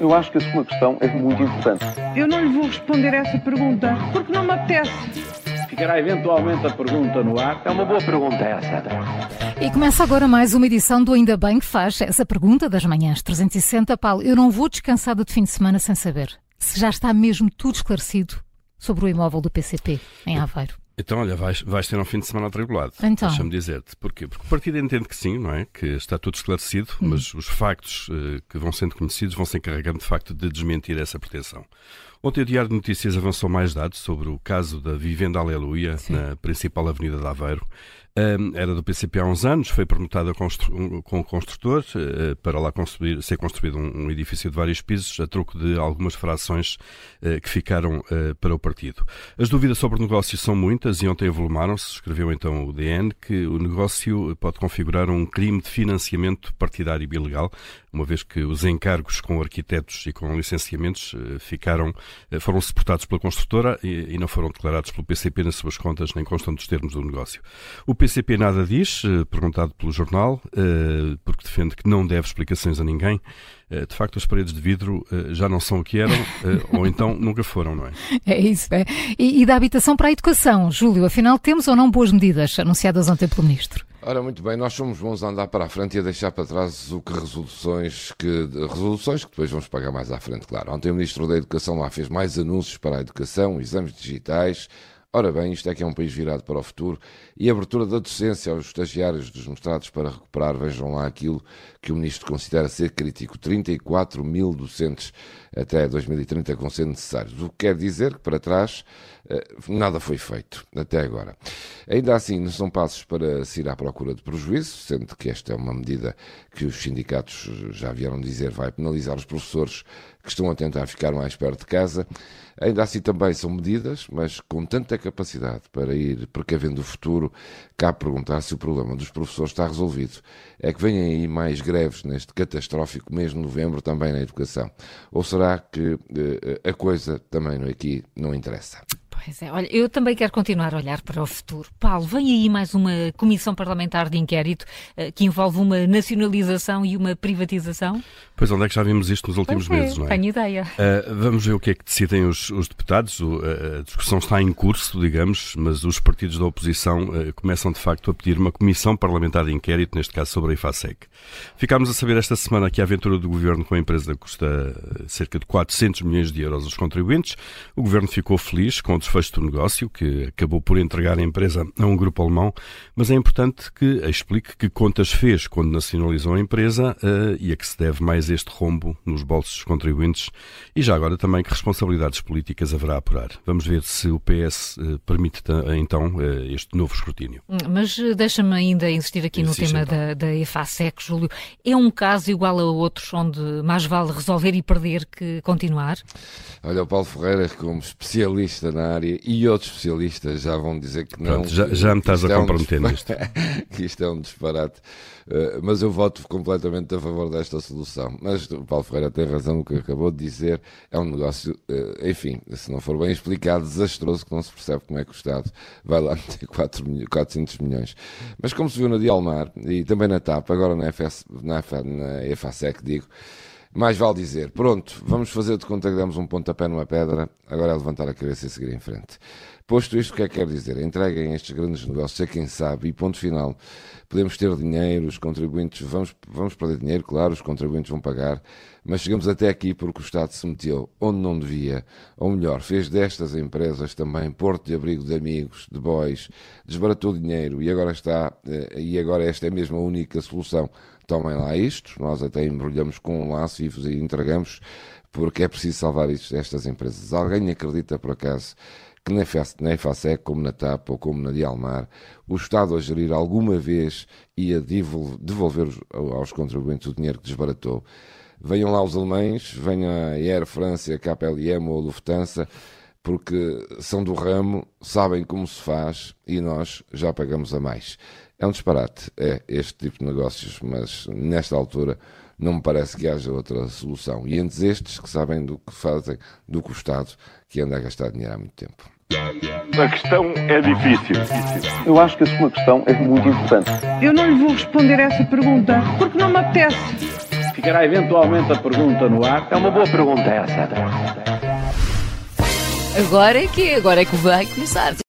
Eu acho que a sua questão é muito importante. Eu não lhe vou responder essa pergunta porque não me apetece. Ficará eventualmente a pergunta no ar. É uma boa pergunta essa. E começa agora mais uma edição do Ainda Bem que faz essa pergunta das manhãs 360. Paulo, eu não vou descansada de fim de semana sem saber se já está mesmo tudo esclarecido sobre o imóvel do PCP em Aveiro. Então, olha, vais, vais ter um fim de semana atribulado. Então. Deixa-me dizer-te. Porquê? Porque o partido entende que sim, não é? Que está tudo esclarecido, mas os factos eh, que vão sendo conhecidos vão se encarregando de facto de desmentir essa pretensão. Ontem o Diário de Notícias avançou mais dados sobre o caso da Vivenda Aleluia, na principal avenida de Aveiro. Era do PCP há uns anos, foi permutada com o construtor uh, para lá construir, ser construído um, edifício de vários pisos, a troco de algumas frações uh, que ficaram para o partido. As dúvidas sobre o negócio são muitas e ontem avolumaram-se, escreveu então o DN, que o negócio pode configurar um crime de financiamento partidário e ilegal, uma vez que os encargos com arquitetos e com licenciamentos ficaram, foram suportados pela construtora e, e, não foram declarados pelo PCP nas suas contas, nem constam dos termos do negócio. O PCP nada diz, eh, perguntado pelo jornal, eh, porque defende que não deve explicações a ninguém. Eh, de facto, as paredes de vidro já não são o que eram, ou então nunca foram, não é? É isso, é. E, e da habitação para a educação, Júlio, afinal, temos ou não boas medidas anunciadas ontem pelo Ministro? Ora, muito bem, nós somos bons a andar para a frente e a deixar para trás o que resoluções que, resoluções que depois vamos pagar mais à frente, claro. Ontem o Ministro da Educação lá fez mais anúncios para a educação, exames digitais, Ora bem, isto é que é um país virado para o futuro. E a abertura da docência aos estagiários dos mestrados para recuperar, vejam lá aquilo que o Ministro considera ser crítico, 34 mil docentes até 2030 com ser necessários, o que quer dizer que para trás eh, nada foi feito até agora. Ainda assim, não são passos para se ir à procura de prejuízo, sendo que esta é uma medida que os sindicatos já vieram dizer vai penalizar os professores que estão a tentar ficar mais perto de casa. Ainda assim também são medidas, mas com tanta capacidade para ir precavendo o futuro, cabe perguntar se o problema dos professores está resolvido. É que vêm aí mais greves neste catastrófico mês de novembro também na educação. Ou será que uh, a coisa também aqui não interessa? Pois é, olha, eu também quero continuar a olhar para o futuro. Paulo, vem aí mais uma comissão parlamentar de inquérito uh, que envolve uma nacionalização e uma privatização? Pois onde é que já vimos isto nos últimos pois meses, é, não é? Tenho ideia. Uh, vamos ver o que é que decidem os, os deputados. O, a discussão está em curso, digamos, mas os partidos da oposição uh, começam de facto a pedir uma comissão parlamentar de inquérito, neste caso sobre a IFASEC. Ficámos a saber esta semana que a aventura do governo com a empresa custa cerca de 400 milhões de euros aos contribuintes. O governo ficou feliz com o desfecho do negócio, que acabou por entregar a empresa a um grupo alemão, mas é importante que explique que contas fez quando nacionalizou a empresa uh, e a que se deve mais este rombo nos bolsos dos contribuintes e já agora também que responsabilidades políticas haverá a apurar. Vamos ver se o PS uh, eh, permite então uh, este novo escrutínio. Hum, mas deixa-me ainda insistir aqui no tema então. da, da EFASEC, Júlio. É um caso igual a outros onde mais vale resolver e perder que continuar? Olha, o Paulo Ferreira, como especialista na área e e outros especialistas já vão dizer que não. Pronto, já, já me estás a é comprometer um nisto. que isto é um disparate. Uh, mas eu voto completamente a favor desta solução. Mas o Paulo Ferreira tem razão, o que acabou de dizer é um negócio, uh, enfim, se não for bem explicado, desastroso, que não se percebe como é que o Estado vai lá meter 4 milho, 400 milhões. Mas como se viu na Dialmar e também na TAP, agora na, FS, na, na EFASEC, digo. Mais vale dizer, pronto, vamos fazer de conta que demos um pontapé numa pedra, agora é levantar a cabeça e seguir em frente. Posto isto, o que é que quer dizer? Entreguem estes grandes negócios a quem sabe e ponto final. Podemos ter dinheiro, os contribuintes, vamos, vamos perder dinheiro, claro, os contribuintes vão pagar, mas chegamos até aqui porque o Estado se meteu onde não devia, ou melhor, fez destas empresas também porto de abrigo de amigos, de boys, desbaratou dinheiro e agora está, eh, e agora esta é mesmo a única solução tomem lá isto, nós até embrulhamos com um laço e entregamos, porque é preciso salvar isto, estas empresas. Alguém acredita, por acaso, que na EFASEC, como na TAP ou como na Dialmar, o Estado a gerir alguma vez ia devolver aos contribuintes o dinheiro que desbaratou? Venham lá os alemães, venha a Air France, a KPLM ou a Lufthansa, porque são do ramo, sabem como se faz e nós já pagamos a mais. É um disparate, é este tipo de negócios, mas nesta altura não me parece que haja outra solução. E entre estes que sabem do que fazem, do que o Estado, que anda a gastar dinheiro há muito tempo. A questão é difícil. Eu acho que a sua questão é muito importante. Eu não lhe vou responder essa pergunta porque não me apetece. Ficará eventualmente a pergunta no ar. É uma boa pergunta essa. Agora é que agora é que vai começar.